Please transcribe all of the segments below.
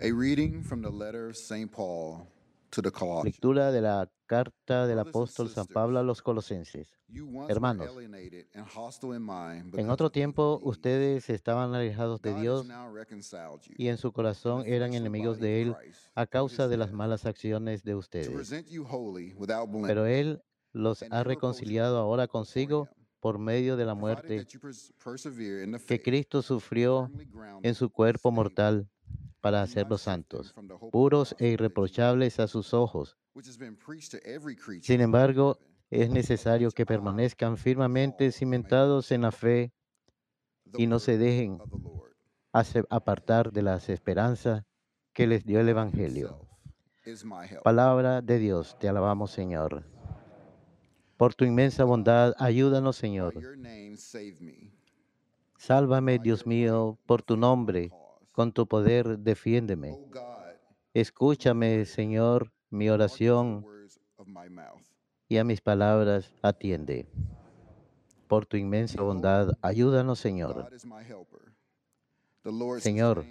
A reading from the letter of St. Paul to the Colossians. Lectura de la carta del apóstol San Pablo a los colosenses. Hermanos, En otro tiempo ustedes estaban alejados de Dios y en su corazón eran enemigos de Él a causa de las malas acciones de ustedes. Pero Él los ha reconciliado ahora consigo por medio de la muerte que Cristo sufrió en su cuerpo mortal para hacerlos santos, puros e irreprochables a sus ojos. Sin embargo, es necesario que I, permanezcan firmemente cimentados en la fe y no se dejen apartar de las esperanzas que les dio el Evangelio. Palabra de Dios, te alabamos Señor. Por tu inmensa bondad, ayúdanos Señor. Sálvame, Dios mío, por tu nombre. Con tu poder, defiéndeme. O God, Escúchame, Señor, mi oración y a mis palabras atiende. Por tu inmensa bondad, ayúdanos, Señor. Señor.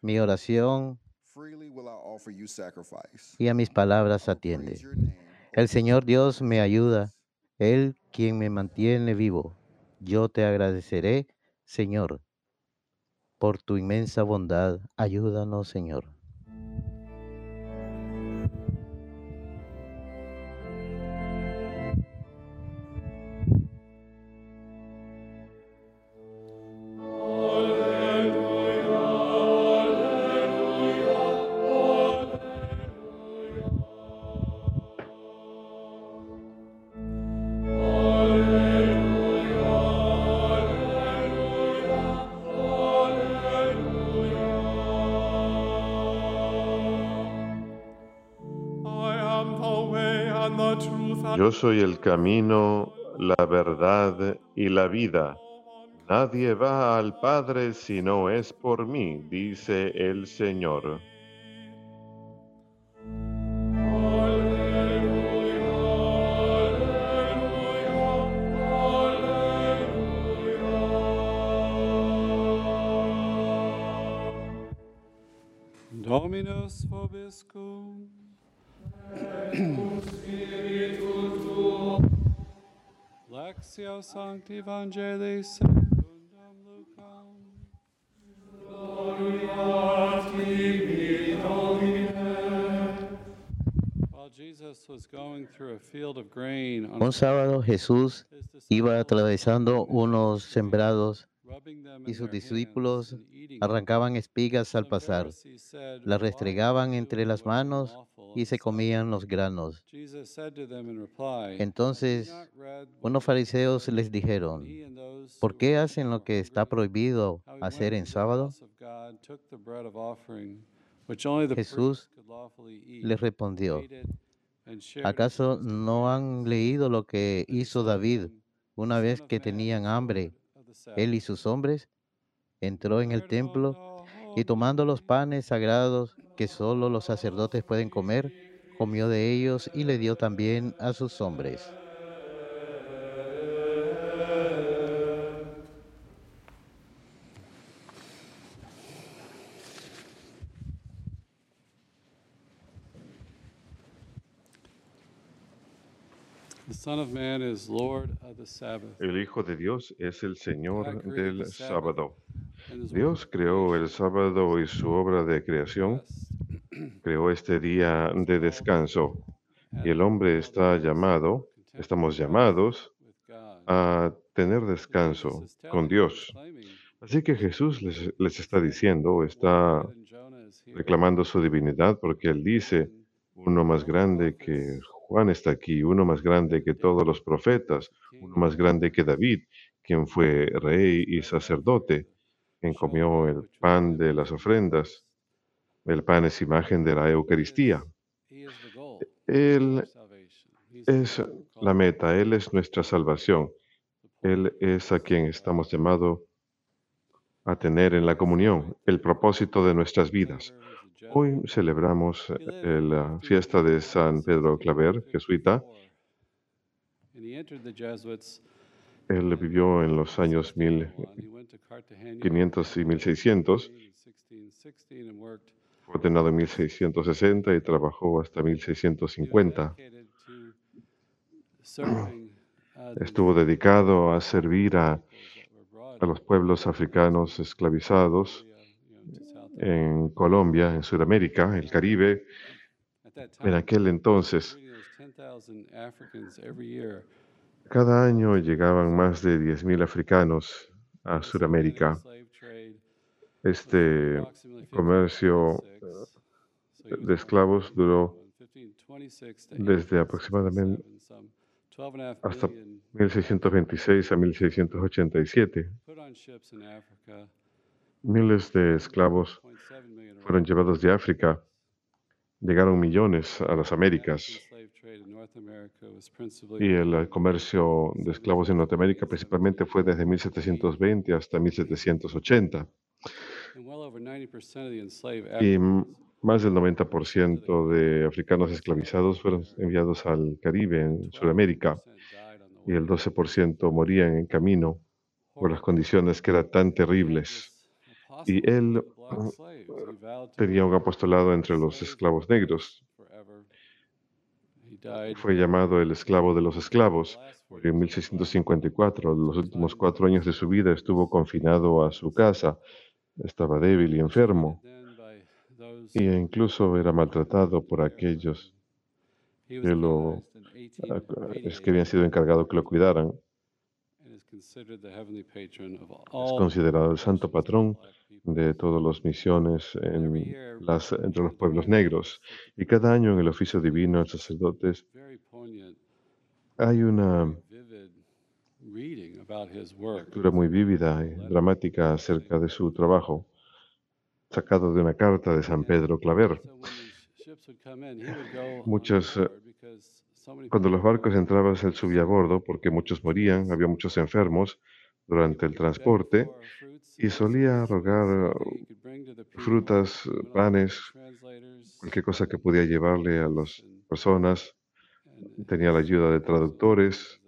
Mi oración Freely will I offer you sacrifice. y a mis palabras will atiende. praise your name, O El Señor Dios me ayuda. Él quien me mantiene vivo. Yo te agradeceré, Señor, por tu inmensa bondad. Ayúdanos, Señor. Yo soy el camino, la verdad y la vida. Nadie va al Padre si no es por mí, dice el Señor. Dominus vobiscum. Lectio Sancti Evangelii secundum Lucam. While Jesus was going through a field of grain on Un sábado Jesús iba atravesando unos sembrados y sus discípulos arrancaban espigas al pasar, las "Why restregaban entre las manos y se comían Sabbath?" los granos. Jesus said to them in reply, "Have you Entonces, unos fariseos les dijeron, ¿por qué hacen lo que está prohibido hacer en sábado? Jesús les respondió, ¿acaso no han leído lo que hizo David them, "The una vez que tenían hambre, él y Sabbath." sus hombres? Entró en el templo y tomando los panes sagrados que solo los sacerdotes pueden comer, comió de ellos y le dio también a sus hombres. El Hijo de Dios es el Señor del sábado. Dios creó el sábado y su obra de creación, creó este día de descanso. Y el hombre está llamado, estamos llamados a tener So descanso con Dios. Así que Jesús les, les está diciendo, está reclamando su divinidad porque él dice, uno más grande que Juan está aquí, uno más grande que todos los profetas, uno más grande que David, quien fue rey y sacerdote, quien comió el pan de las ofrendas. El pan es imagen de la Eucaristía. Goal Él es la meta, Él es nuestra salvación. Él es a quien estamos llamados a tener en la comunión, el propósito de nuestras vidas. Hoy celebramos eh, la fiesta de San Pedro Claver, jesuita. Él vivió en los años 1601. He went to Cartagena 1500 y 1600 in 1616 and worked Fue ordenado en 1660 y trabajó hasta 1650. Estuvo dedicado a servir a, a los pueblos africanos esclavizados en Colombia, en Sudamérica, el Caribe. En aquel entonces, cada año llegaban más de 10.000 africanos a Sudamérica. Este comercio de esclavos duró desde aproximadamente hasta 1626 a 1687. Miles de esclavos fueron llevados de África. Llegaron millones a las Américas. Y el comercio de esclavos en Norteamérica principalmente fue desde 1720 hasta 1780. Y más del 90% de africanos esclavizados fueron enviados al Caribe, en Sudamérica, y el 12% morían en camino por las condiciones que eran tan terribles. Y él tenía un apostolado entre los esclavos negros. Fue llamado el esclavo de los esclavos. En 1654, los últimos cuatro años de su vida, estuvo confinado a su casa. Estaba débil y enfermo. Y incluso era maltratado por aquellos que, lo, es que habían sido encargados que lo cuidaran. Es considerado el santo patrón de todas las misiones en las, entre los pueblos negros. Y cada año en el oficio divino, el sacerdotes, hay una lectura muy vívida y dramática acerca de su trabajo, sacado de una carta de San Pedro Claver. Muchas, eh, cuando los barcos entraban, él subía a bordo porque muchos morían, había muchos enfermos durante el transporte y solía rogar frutas, panes, cualquier cosa que podía llevarle a las personas. Tenía la ayuda de traductores.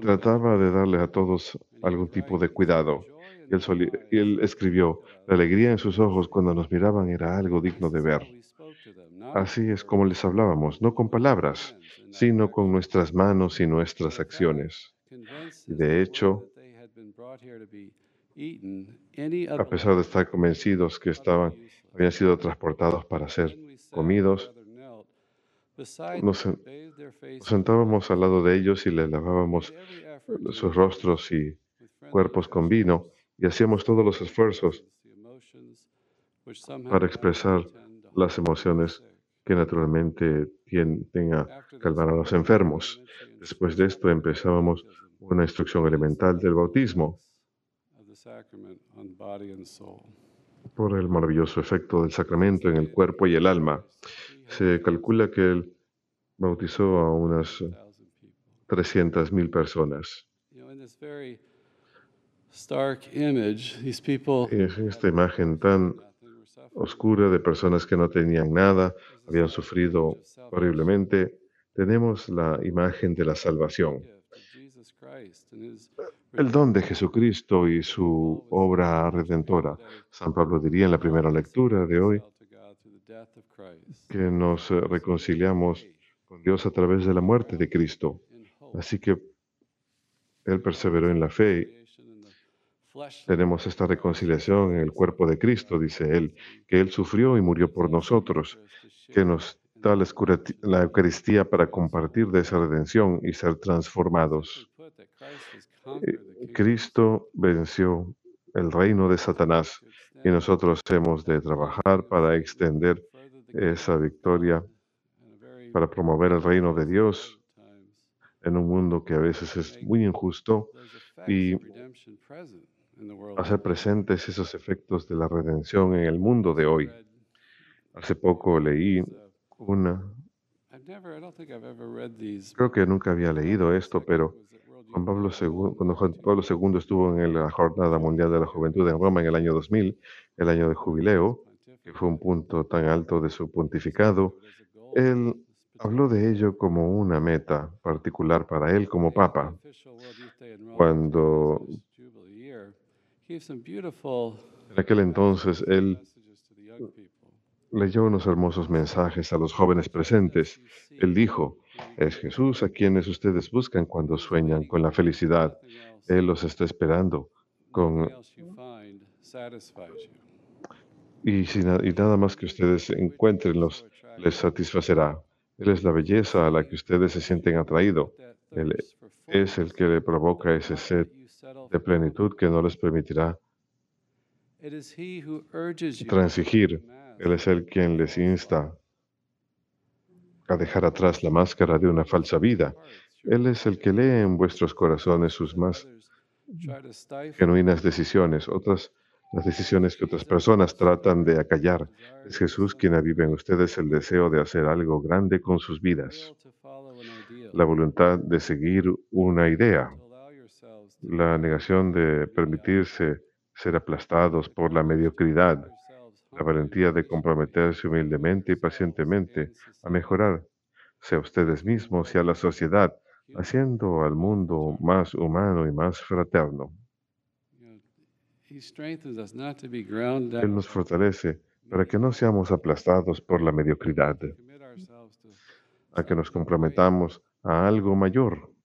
Trataba de darle a todos algún tipo de cuidado. Él, él escribió, la alegría en sus ojos cuando nos miraban era algo digno de ver. Así es como les hablábamos, no con palabras, sino con nuestras manos y nuestras acciones. De hecho, a pesar de estar convencidos que estaban, habían sido transportados para ser comidos, nos, sentábamos al lado de ellos y les lavábamos sus rostros y cuerpos con vino y hacíamos todos los esfuerzos para expresar las emociones que naturalmente tenga calmar a los enfermos. Después de esto empezábamos una instrucción elemental del bautismo por el maravilloso efecto del sacramento en el cuerpo y el alma. Se calcula que él bautizó a unas 300.000 personas. Y esta imagen tan oscura de personas que no tenían nada, habían sufrido horriblemente, tenemos la imagen de la salvación. El don de Jesucristo y su obra redentora. San Pablo diría en la primera lectura de hoy que nos reconciliamos con Dios a través de la muerte de Cristo. Así que Él perseveró en la fe tenemos esta reconciliación en el cuerpo de Cristo, dice él, que Él sufrió y murió por nosotros, que nos da la Eucaristía para compartir de esa redención y ser transformados. Eh, Cristo. Venció el reino de Satanás y nosotros hemos de trabajar para extender esa victoria, para promover el reino de Dios en un mundo que a veces es muy injusto y hacer presentes esos efectos de la redención en el mundo de hoy. Hace poco leí una... Creo que nunca había leído esto, pero Juan Pablo II, cuando Juan Pablo II estuvo en la Jornada Mundial de la Juventud en Roma en el año 2000, el año de jubileo, que fue un punto tan alto de su pontificado, él habló de ello como una meta particular para él como papa. Cuando En aquel entonces él leyó unos hermosos mensajes a los jóvenes presentes. Él dijo, es Jesús a quienes ustedes buscan cuando sueñan con la felicidad. Él los está esperando con, y, si na- y nada más que ustedes encuentrenlos les satisfacerá. Él es la belleza a la que ustedes se sienten atraídos. Él es el que le provoca ese sed de plenitud que no les permitirá transigir. Él es el quien les insta a dejar atrás la máscara de una falsa vida. Él es el que lee en vuestros corazones sus más genuinas decisiones, otras las decisiones que otras personas tratan de acallar. Es Jesús quien aviva en ustedes el deseo de hacer algo grande con sus vidas, la voluntad de seguir una idea, to allow yourselves to la negación de permitirse ser aplastados por la mediocridad, la valentía de comprometerse humildemente y pacientemente a mejorar, sea ustedes mismos y a la sociedad, haciendo al mundo más humano y más fraterno. Él nos fortalece para que no seamos aplastados por la mediocridad, a que nos comprometamos a algo mayor.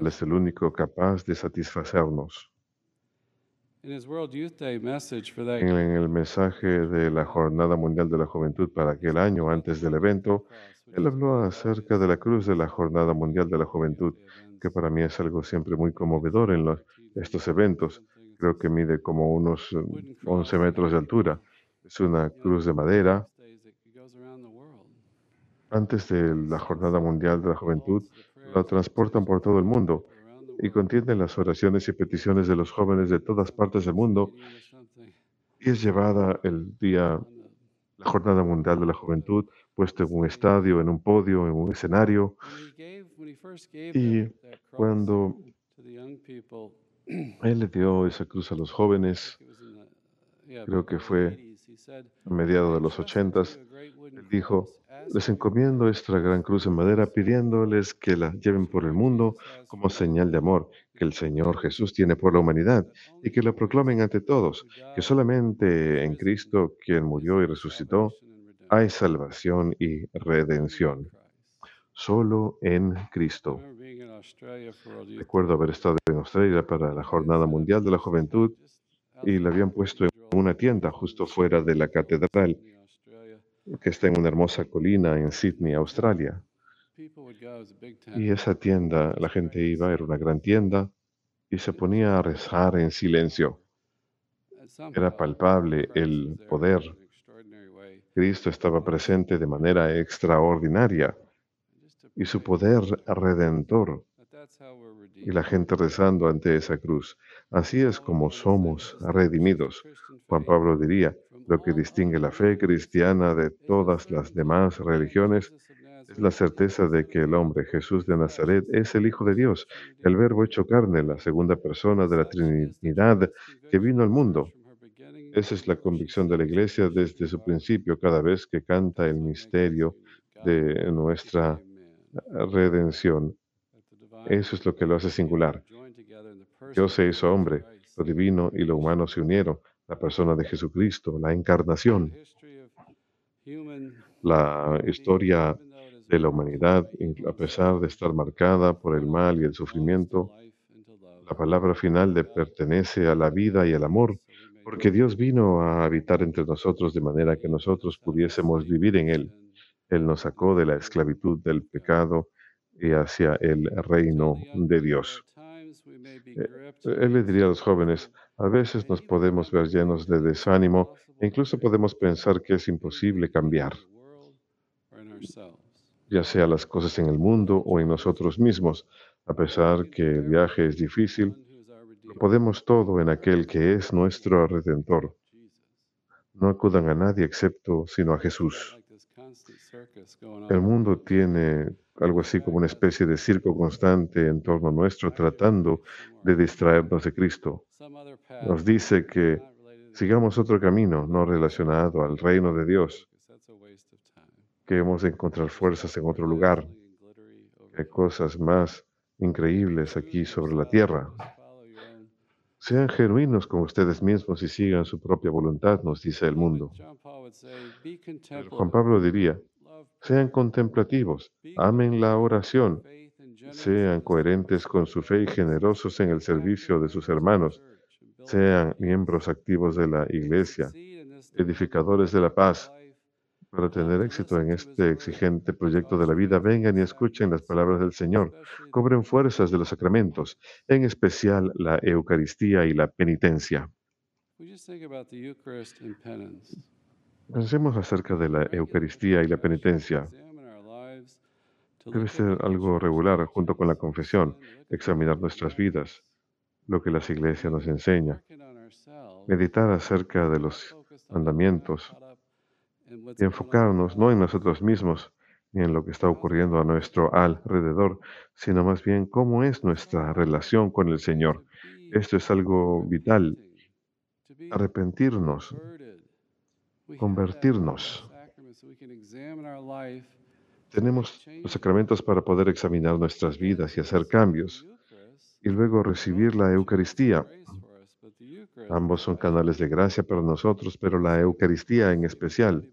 Él es el único capaz de satisfacernos. En el mensaje de la Jornada Mundial de la Juventud para aquel año antes del evento, él habló acerca de la cruz de la Jornada Mundial de la Juventud, que para mí es algo siempre muy conmovedor en los- estos eventos. Creo que mide como unos eh, 11 metros de altura. Es una cruz de madera. Antes de la Jornada Mundial de la Juventud, la transportan por todo el mundo y contiene las oraciones y peticiones de los jóvenes de todas partes del mundo y es llevada el día, la Jornada Mundial de la Juventud, puesto en un estadio, en un podio, en un escenario. Y cuando él le dio esa cruz a los jóvenes, creo que fue a mediados de los ochentas, él dijo, les encomiendo esta gran cruz en madera pidiéndoles que la lleven por el mundo como señal de amor que el Señor Jesús tiene por la humanidad y que lo proclamen ante todos, que solamente en Cristo, quien murió y resucitó, hay salvación y redención. Solo en Cristo. Recuerdo haber estado en Australia para la Jornada Mundial de la Juventud y la habían puesto en una tienda justo fuera de la catedral que está en una hermosa colina en Sydney, Australia. Y esa tienda, la gente iba, era una gran tienda, y se ponía a rezar en silencio. Era palpable el poder. Cristo estaba presente de manera extraordinaria y su poder redentor. Y la gente rezando ante esa cruz. Así es como somos redimidos. Juan Pablo diría, lo que distingue la fe cristiana de todas las demás religiones es la certeza de que el hombre Jesús de Nazaret es el Hijo de Dios, el Verbo hecho carne, la segunda persona de la Trinidad que vino al mundo. Esa es la convicción de la Iglesia desde su principio, cada vez que canta el misterio de nuestra redención. Eso es lo que lo hace singular. Dios se hizo hombre, lo divino y lo humano se unieron, la persona de Jesucristo, la encarnación. La historia de la humanidad, a pesar de estar marcada por el mal y el sufrimiento, la palabra final le pertenece a la vida y al amor, porque Dios vino a habitar entre nosotros de manera que nosotros pudiésemos vivir en Él. Él nos sacó de la esclavitud del pecado y hacia el reino de Dios. Él le diría a los jóvenes, a veces nos podemos ver llenos de desánimo e incluso podemos pensar que es imposible cambiar, ya sea las cosas en el mundo o en nosotros mismos. A pesar que el viaje es difícil, lo podemos todo en aquel que es nuestro redentor. No acudan a nadie excepto sino a Jesús. El mundo tiene algo así como una especie de circo constante en torno nuestro tratando de distraernos de Cristo. Nos dice que sigamos otro camino no relacionado al reino de Dios, que hemos de encontrar fuerzas en otro lugar, que hay cosas más increíbles aquí sobre la tierra. Sean genuinos con ustedes mismos y sigan su propia voluntad, nos dice el mundo. John Paul would say, "Be El contemplative, Juan Pablo diría, sean contemplativos, amen la oración, sean coherentes con su fe y generosos en el servicio de sus hermanos, sean miembros activos de la iglesia, edificadores de la paz. Para tener éxito en este exigente proyecto de la vida, vengan y escuchen las palabras del Señor. Cobren fuerzas de los sacramentos, en especial la Eucaristía y la penitencia. Pensemos acerca de la Eucaristía y la penitencia. Debe ser algo regular junto con la confesión, examinar nuestras vidas, lo que las iglesias nos enseña, meditar acerca de los mandamientos y enfocarnos no en nosotros mismos ni en lo que está ocurriendo a nuestro alrededor, sino más bien cómo es nuestra relación con el Señor. Esto es algo vital. Arrepentirnos, convertirnos. Tenemos los sacramentos para poder examinar nuestras vidas y hacer cambios y luego recibir la Eucaristía. Ambos son canales de gracia para nosotros, pero la Eucaristía en especial,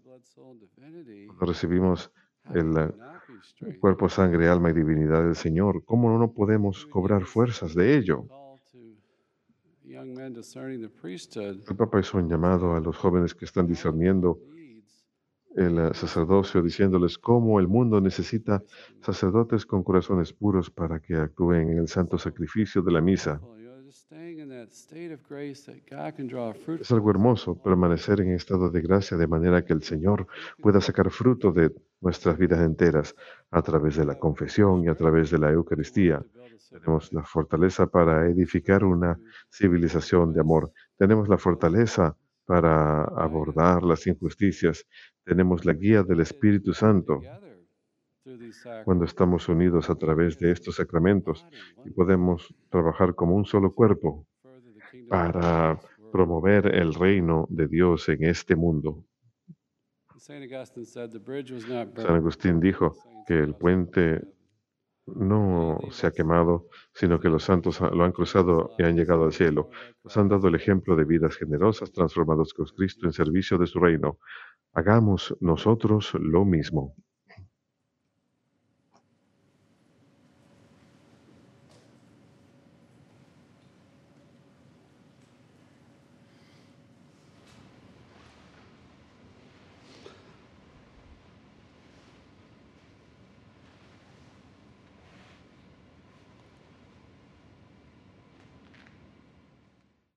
cuando recibimos el eh, cuerpo, sangre, alma y divinidad del Señor, ¿cómo no podemos cobrar fuerzas de ello? El Papa hizo un llamado a los jóvenes que están discerniendo el eh, sacerdocio, diciéndoles cómo el mundo necesita sacerdotes con corazones puros para que actúen en el santo sacrificio de la misa. Es algo hermoso permanecer en estado de gracia de manera que el Señor pueda sacar fruto de nuestras vidas enteras a través de la confesión y a través de la Eucaristía. Tenemos la fortaleza para edificar una civilización de amor. Tenemos la fortaleza para abordar las injusticias. Tenemos la guía del Espíritu Santo cuando estamos unidos a través de estos sacramentos y podemos trabajar como un solo cuerpo para promover el reino de Dios en este mundo. San Agustín dijo que el puente no se ha quemado, sino que los santos lo han cruzado y han llegado al cielo. Nos han dado el ejemplo de vidas generosas transformados con Cristo en servicio de su reino. Hagamos nosotros lo mismo.